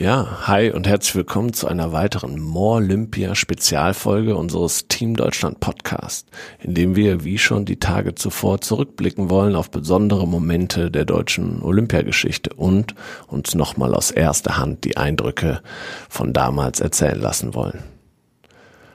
Ja, hi und herzlich willkommen zu einer weiteren More Olympia Spezialfolge unseres Team Deutschland Podcast, in dem wir wie schon die Tage zuvor zurückblicken wollen auf besondere Momente der deutschen Olympiageschichte und uns nochmal aus erster Hand die Eindrücke von damals erzählen lassen wollen.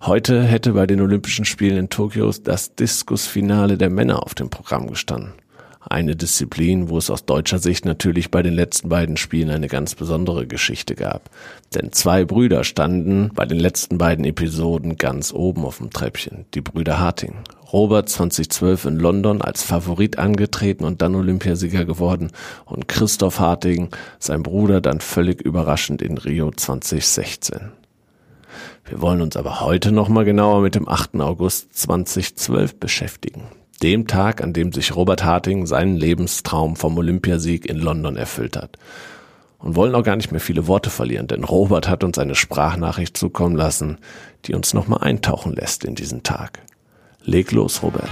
Heute hätte bei den Olympischen Spielen in Tokio das Diskusfinale der Männer auf dem Programm gestanden. Eine Disziplin, wo es aus deutscher Sicht natürlich bei den letzten beiden Spielen eine ganz besondere Geschichte gab. Denn zwei Brüder standen bei den letzten beiden Episoden ganz oben auf dem Treppchen. Die Brüder Harting. Robert 2012 in London als Favorit angetreten und dann Olympiasieger geworden und Christoph Harting, sein Bruder, dann völlig überraschend in Rio 2016. Wir wollen uns aber heute nochmal genauer mit dem 8. August 2012 beschäftigen dem Tag, an dem sich Robert Harting seinen Lebenstraum vom Olympiasieg in London erfüllt hat. Und wollen auch gar nicht mehr viele Worte verlieren, denn Robert hat uns eine Sprachnachricht zukommen lassen, die uns nochmal eintauchen lässt in diesen Tag. Leg los, Robert.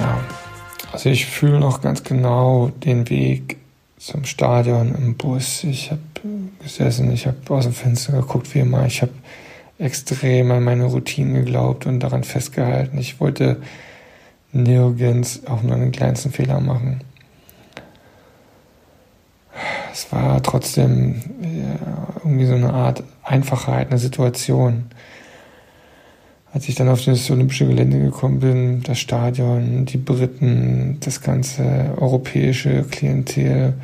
Ja, also ich fühle noch ganz genau den Weg zum Stadion im Bus. Ich habe gesessen, ich habe aus dem Fenster geguckt, wie immer. Ich habe extrem an meine Routinen geglaubt und daran festgehalten. Ich wollte nirgends auch nur einen kleinsten Fehler machen. Es war trotzdem irgendwie so eine Art Einfachheit, eine Situation. Als ich dann auf das olympische Gelände gekommen bin, das Stadion, die Briten, das ganze europäische Klientel,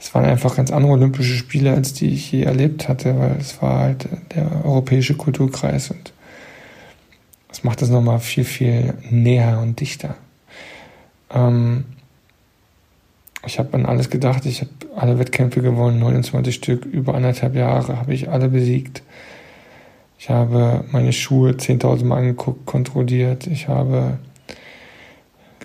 es waren einfach ganz andere Olympische Spiele, als die ich je erlebt hatte, weil es war halt der europäische Kulturkreis und das macht es nochmal viel, viel näher und dichter. Ähm, ich habe an alles gedacht, ich habe alle Wettkämpfe gewonnen, 29 Stück, über anderthalb Jahre habe ich alle besiegt. Ich habe meine Schuhe 10.000 Mal angeguckt, kontrolliert. Ich habe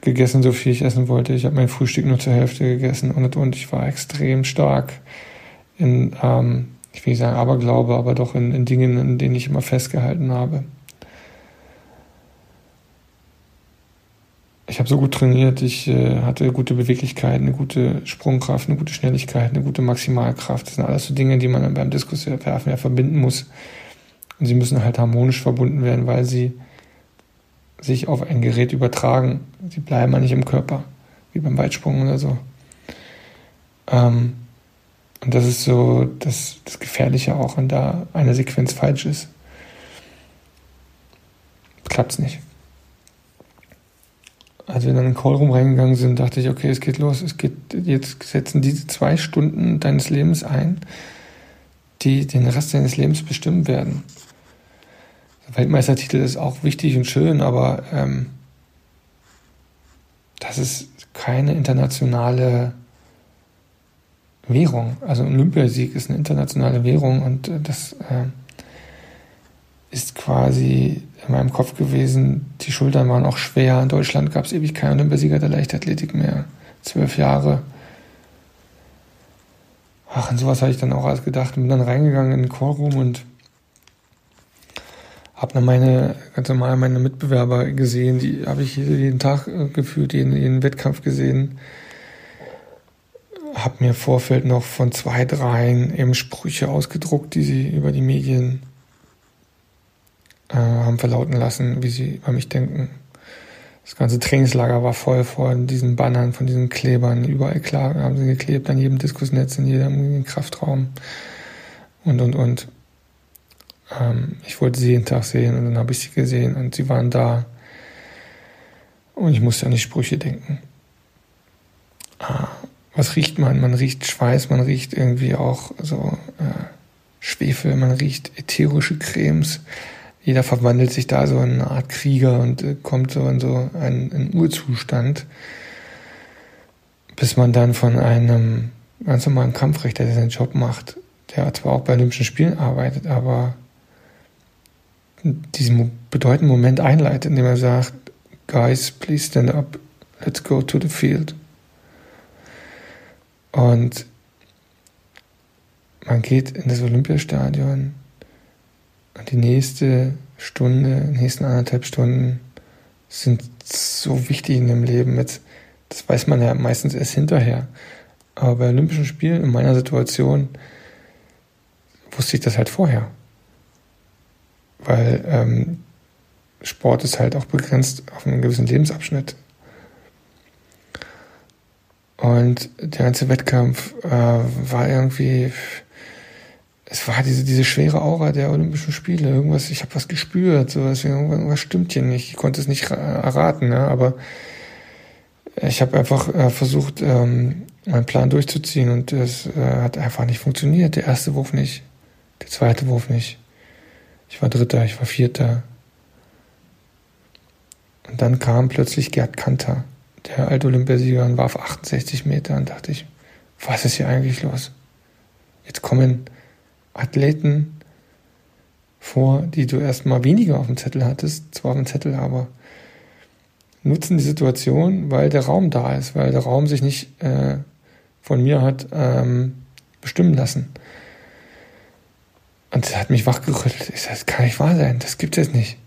gegessen, so viel ich essen wollte. Ich habe mein Frühstück nur zur Hälfte gegessen und, und ich war extrem stark in, ähm, ich will nicht sagen Aberglaube, aber doch in, in Dingen, in denen ich immer festgehalten habe. Ich habe so gut trainiert, ich äh, hatte gute Beweglichkeit, eine gute Sprungkraft, eine gute Schnelligkeit, eine gute Maximalkraft. Das sind alles so Dinge, die man beim Diskuswerfen ja verbinden muss. Und sie müssen halt harmonisch verbunden werden, weil sie sich auf ein Gerät übertragen. Sie bleiben ja nicht im Körper, wie beim Weitsprung oder so. Ähm, und das ist so das, das Gefährliche auch, wenn da eine Sequenz falsch ist. Klappt es nicht. Als wir dann in den Callroom reingegangen sind, dachte ich, okay, es geht los. Es geht, jetzt setzen diese zwei Stunden deines Lebens ein, die den Rest deines Lebens bestimmen werden. Weltmeistertitel ist auch wichtig und schön, aber ähm, das ist keine internationale Währung. Also ein Olympiasieg ist eine internationale Währung und äh, das äh, ist quasi in meinem Kopf gewesen. Die Schultern waren auch schwer. In Deutschland gab es ewig keinen Olympiasieger der Leichtathletik mehr. Zwölf Jahre. Ach, und sowas habe ich dann auch alles gedacht. Bin dann reingegangen in den Chorroom und habe dann meine ganz normal meine Mitbewerber gesehen, die habe ich jeden Tag äh, gefühlt, jeden, jeden Wettkampf gesehen. Habe mir im Vorfeld noch von zwei, dreien eben Sprüche ausgedruckt, die sie über die Medien äh, haben verlauten lassen, wie sie über mich denken. Das ganze Trainingslager war voll von diesen Bannern, von diesen Klebern. Überall klar haben sie geklebt, an jedem Diskusnetz, in jedem Kraftraum und, und, und. Ähm, ich wollte sie jeden Tag sehen und dann habe ich sie gesehen und sie waren da. Und ich musste an die Sprüche denken. Ah, was riecht man? Man riecht Schweiß, man riecht irgendwie auch so äh, Schwefel, man riecht ätherische Cremes. Jeder verwandelt sich da so in eine Art Krieger und äh, kommt so in so einen, einen Urzustand, bis man dann von einem ganz normalen Kampfrichter, der seinen Job macht, der zwar auch bei Olympischen Spielen arbeitet, aber diesen bedeutenden Moment einleitet, indem er sagt, Guys, please stand up, let's go to the field. Und man geht in das Olympiastadion und die nächste Stunde, die nächsten anderthalb Stunden sind so wichtig in dem Leben. Jetzt, das weiß man ja meistens erst hinterher. Aber bei Olympischen Spielen in meiner Situation wusste ich das halt vorher. Weil ähm, Sport ist halt auch begrenzt auf einen gewissen Lebensabschnitt. Und der ganze Wettkampf äh, war irgendwie, es war diese, diese schwere Aura der Olympischen Spiele. Irgendwas, ich habe was gespürt, sowas, irgendwas stimmt hier nicht. Ich konnte es nicht erraten, ne? aber ich habe einfach äh, versucht, ähm, meinen Plan durchzuziehen und es äh, hat einfach nicht funktioniert. Der erste Wurf nicht, der zweite Wurf nicht. Ich war Dritter, ich war Vierter. Und dann kam plötzlich Gerd Kanter der alte Olympiasieger und war auf 68 Meter und dachte ich, was ist hier eigentlich los? Jetzt kommen Athleten vor, die du erstmal weniger auf dem Zettel hattest, zwar auf dem Zettel, aber nutzen die Situation, weil der Raum da ist, weil der Raum sich nicht äh, von mir hat ähm, bestimmen lassen. Und das hat mich wachgerüttelt. Ich sage, das kann nicht wahr sein, das gibt es nicht.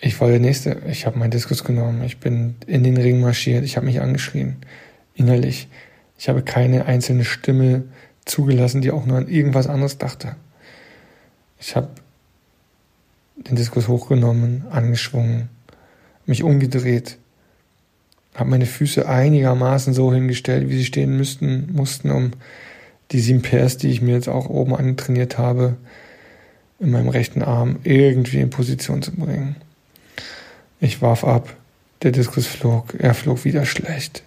Ich war der Nächste. Ich habe meinen Diskus genommen. Ich bin in den Ring marschiert. Ich habe mich angeschrien. Innerlich. Ich habe keine einzelne Stimme zugelassen, die auch nur an irgendwas anderes dachte. Ich habe den Diskus hochgenommen, angeschwungen, mich umgedreht, habe meine Füße einigermaßen so hingestellt, wie sie stehen müssten, mussten, um die sieben Pairs, die ich mir jetzt auch oben antrainiert habe, in meinem rechten Arm irgendwie in Position zu bringen. Ich warf ab. Der Diskus flog. Er flog wieder schlecht.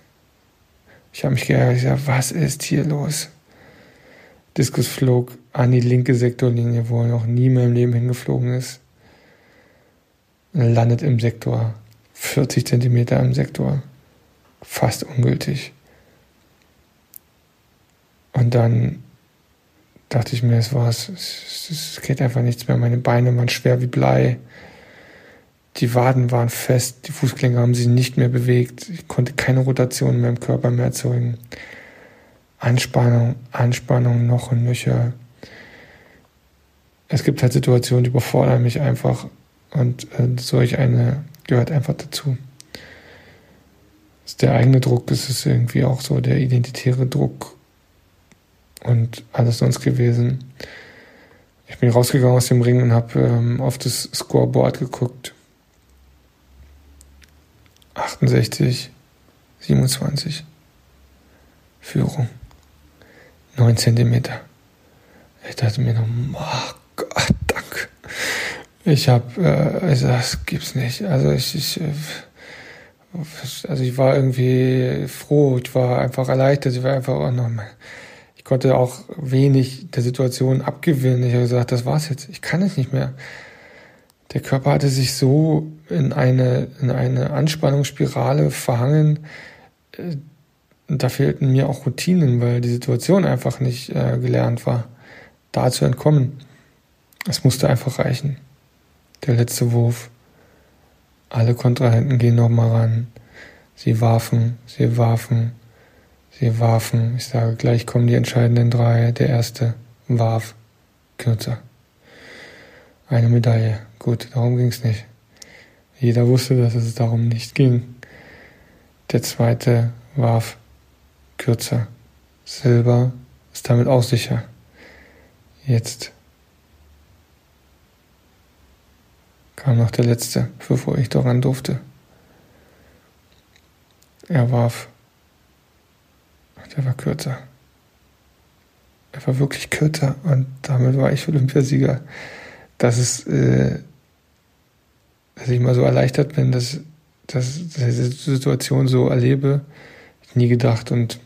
Ich habe mich geärgert. Ich sag, was ist hier los? Diskus flog an die linke Sektorlinie, wo er noch nie mehr im Leben hingeflogen ist. Landet im Sektor. 40 Zentimeter im Sektor. Fast ungültig. Und dann dachte ich mir, es war's. Es geht einfach nichts mehr. Meine Beine waren schwer wie Blei. Die Waden waren fest, die Fußgelenke haben sich nicht mehr bewegt. Ich konnte keine Rotation mehr im Körper mehr erzeugen. Anspannung, Anspannung noch und nöcher. Es gibt halt Situationen, die überfordern mich einfach und äh, solch eine gehört einfach dazu. Der eigene Druck, ist irgendwie auch so der identitäre Druck und alles sonst gewesen. Ich bin rausgegangen aus dem Ring und habe ähm, auf das Scoreboard geguckt 68, 27. Führung. 9 Zentimeter. Ich dachte mir noch, oh Gott, danke. Ich habe, äh, also das gibt's nicht. Also ich, ich, äh, also ich war irgendwie froh. Ich war einfach erleichtert. Ich war einfach, oh ich konnte auch wenig der Situation abgewinnen. Ich habe gesagt, das war's jetzt. Ich kann es nicht mehr der Körper hatte sich so in eine, in eine Anspannungsspirale verhangen, äh, da fehlten mir auch Routinen, weil die Situation einfach nicht äh, gelernt war, da zu entkommen. Es musste einfach reichen. Der letzte Wurf. Alle Kontrahenten gehen nochmal ran. Sie warfen, sie warfen, sie warfen. Ich sage, gleich kommen die entscheidenden drei. Der erste warf kürzer. Eine Medaille. Gut, darum ging es nicht. Jeder wusste, dass es darum nicht ging. Der zweite warf kürzer. Silber ist damit auch sicher. Jetzt kam noch der letzte, bevor ich daran durfte. Er warf. Der war kürzer. Er war wirklich kürzer und damit war ich Olympiasieger dass es, äh, dass ich mal so erleichtert bin, dass, dass, dass ich diese Situation so erlebe. Ich nie gedacht und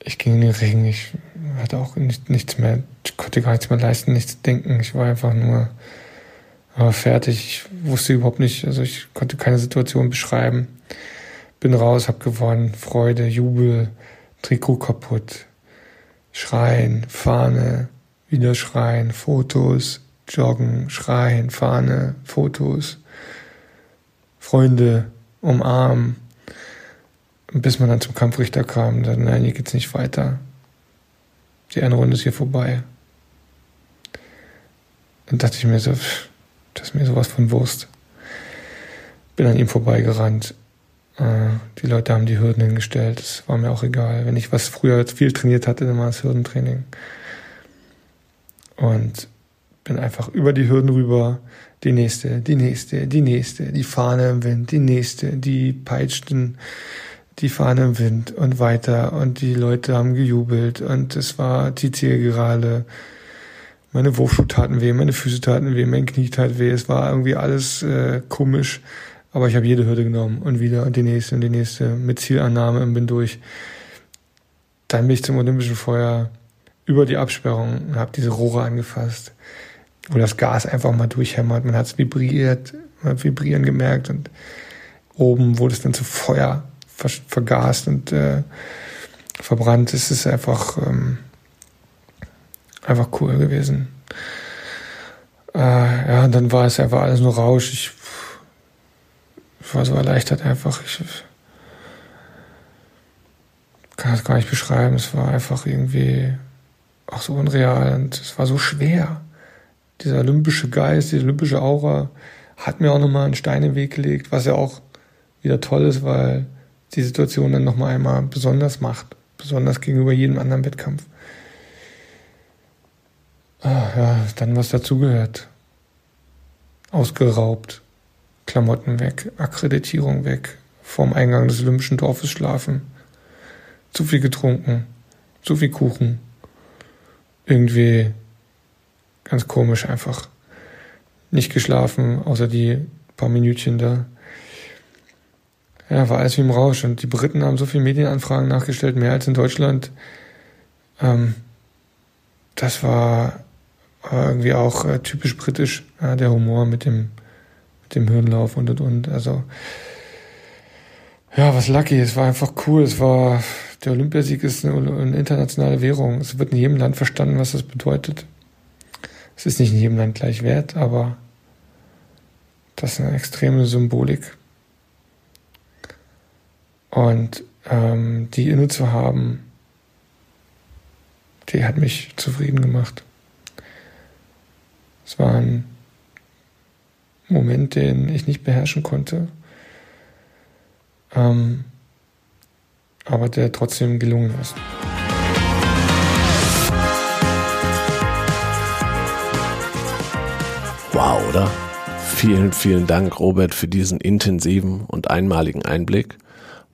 ich ging in den Regen, ich hatte auch nicht, nichts mehr, ich konnte gar nichts mehr leisten, nichts denken. Ich war einfach nur fertig. Ich wusste überhaupt nicht, also ich konnte keine Situation beschreiben. Bin raus, hab gewonnen, Freude, Jubel, Trikot kaputt, Schreien, Fahne, wieder schreien, Fotos, joggen, schreien, Fahne, Fotos, Freunde umarmen, bis man dann zum Kampfrichter kam dann, nein, hier geht's nicht weiter. Die eine Runde ist hier vorbei. Dann dachte ich mir so, das ist mir sowas von Wurst. bin an ihm vorbeigerannt. Äh, die Leute haben die Hürden hingestellt. Das war mir auch egal. Wenn ich was früher viel trainiert hatte, dann war es Hürdentraining. Und bin einfach über die Hürden rüber. Die nächste, die nächste, die nächste, die Fahne im Wind, die nächste, die peitschten die Fahne im Wind und weiter und die Leute haben gejubelt und es war die Zielgerade. Meine Wurfschuhe taten weh, meine Füße taten weh, mein Knie tat weh. Es war irgendwie alles äh, komisch, aber ich habe jede Hürde genommen und wieder und die nächste und die nächste mit Zielannahme und bin durch. Dann bin ich zum Olympischen Feuer über die Absperrung und habe diese Rohre angefasst, wo das Gas einfach mal durchhämmert. Man hat es vibriert, man hat Vibrieren gemerkt und oben wurde es dann zu Feuer ver vergast und äh, verbrannt. Es ist einfach, ähm, einfach cool gewesen. Äh, ja, und dann war es einfach alles nur Rausch. Ich, war so erleichtert einfach. Ich kann das gar nicht beschreiben. Es war einfach irgendwie auch so unreal und es war so schwer. Dieser olympische Geist, diese olympische Aura hat mir auch nochmal einen Stein im Weg gelegt, was ja auch wieder toll ist, weil die Situation dann nochmal einmal besonders macht, besonders gegenüber jedem anderen Wettkampf. Ah, ja, dann was dazugehört. Ausgeraubt, Klamotten weg, Akkreditierung weg, vorm Eingang des Olympischen Dorfes schlafen, zu viel getrunken, zu viel Kuchen. Irgendwie ganz komisch einfach. Nicht geschlafen, außer die paar Minütchen da ja, war alles wie im Rausch. Und die Briten haben so viele Medienanfragen nachgestellt, mehr als in Deutschland. Ähm, das war, irgendwie auch äh, typisch britisch, ja, der Humor mit dem, dem Hürdenlauf und und und. Also, ja, was lucky. Es war einfach cool. Es war, der Olympiasieg ist eine, eine internationale Währung. Es wird in jedem Land verstanden, was das bedeutet. Es ist nicht in jedem Land gleich wert, aber das ist eine extreme Symbolik. Und ähm, die inne zu haben, die hat mich zufrieden gemacht. Es war ein Moment, den ich nicht beherrschen konnte, ähm, aber der trotzdem gelungen ist. Wow, oder? Vielen, vielen Dank, Robert, für diesen intensiven und einmaligen Einblick.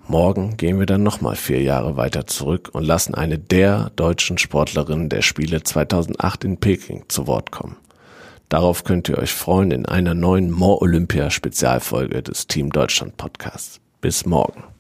Morgen gehen wir dann nochmal vier Jahre weiter zurück und lassen eine der deutschen Sportlerinnen der Spiele 2008 in Peking zu Wort kommen. Darauf könnt ihr euch freuen in einer neuen More Olympia Spezialfolge des Team Deutschland Podcasts. Bis morgen.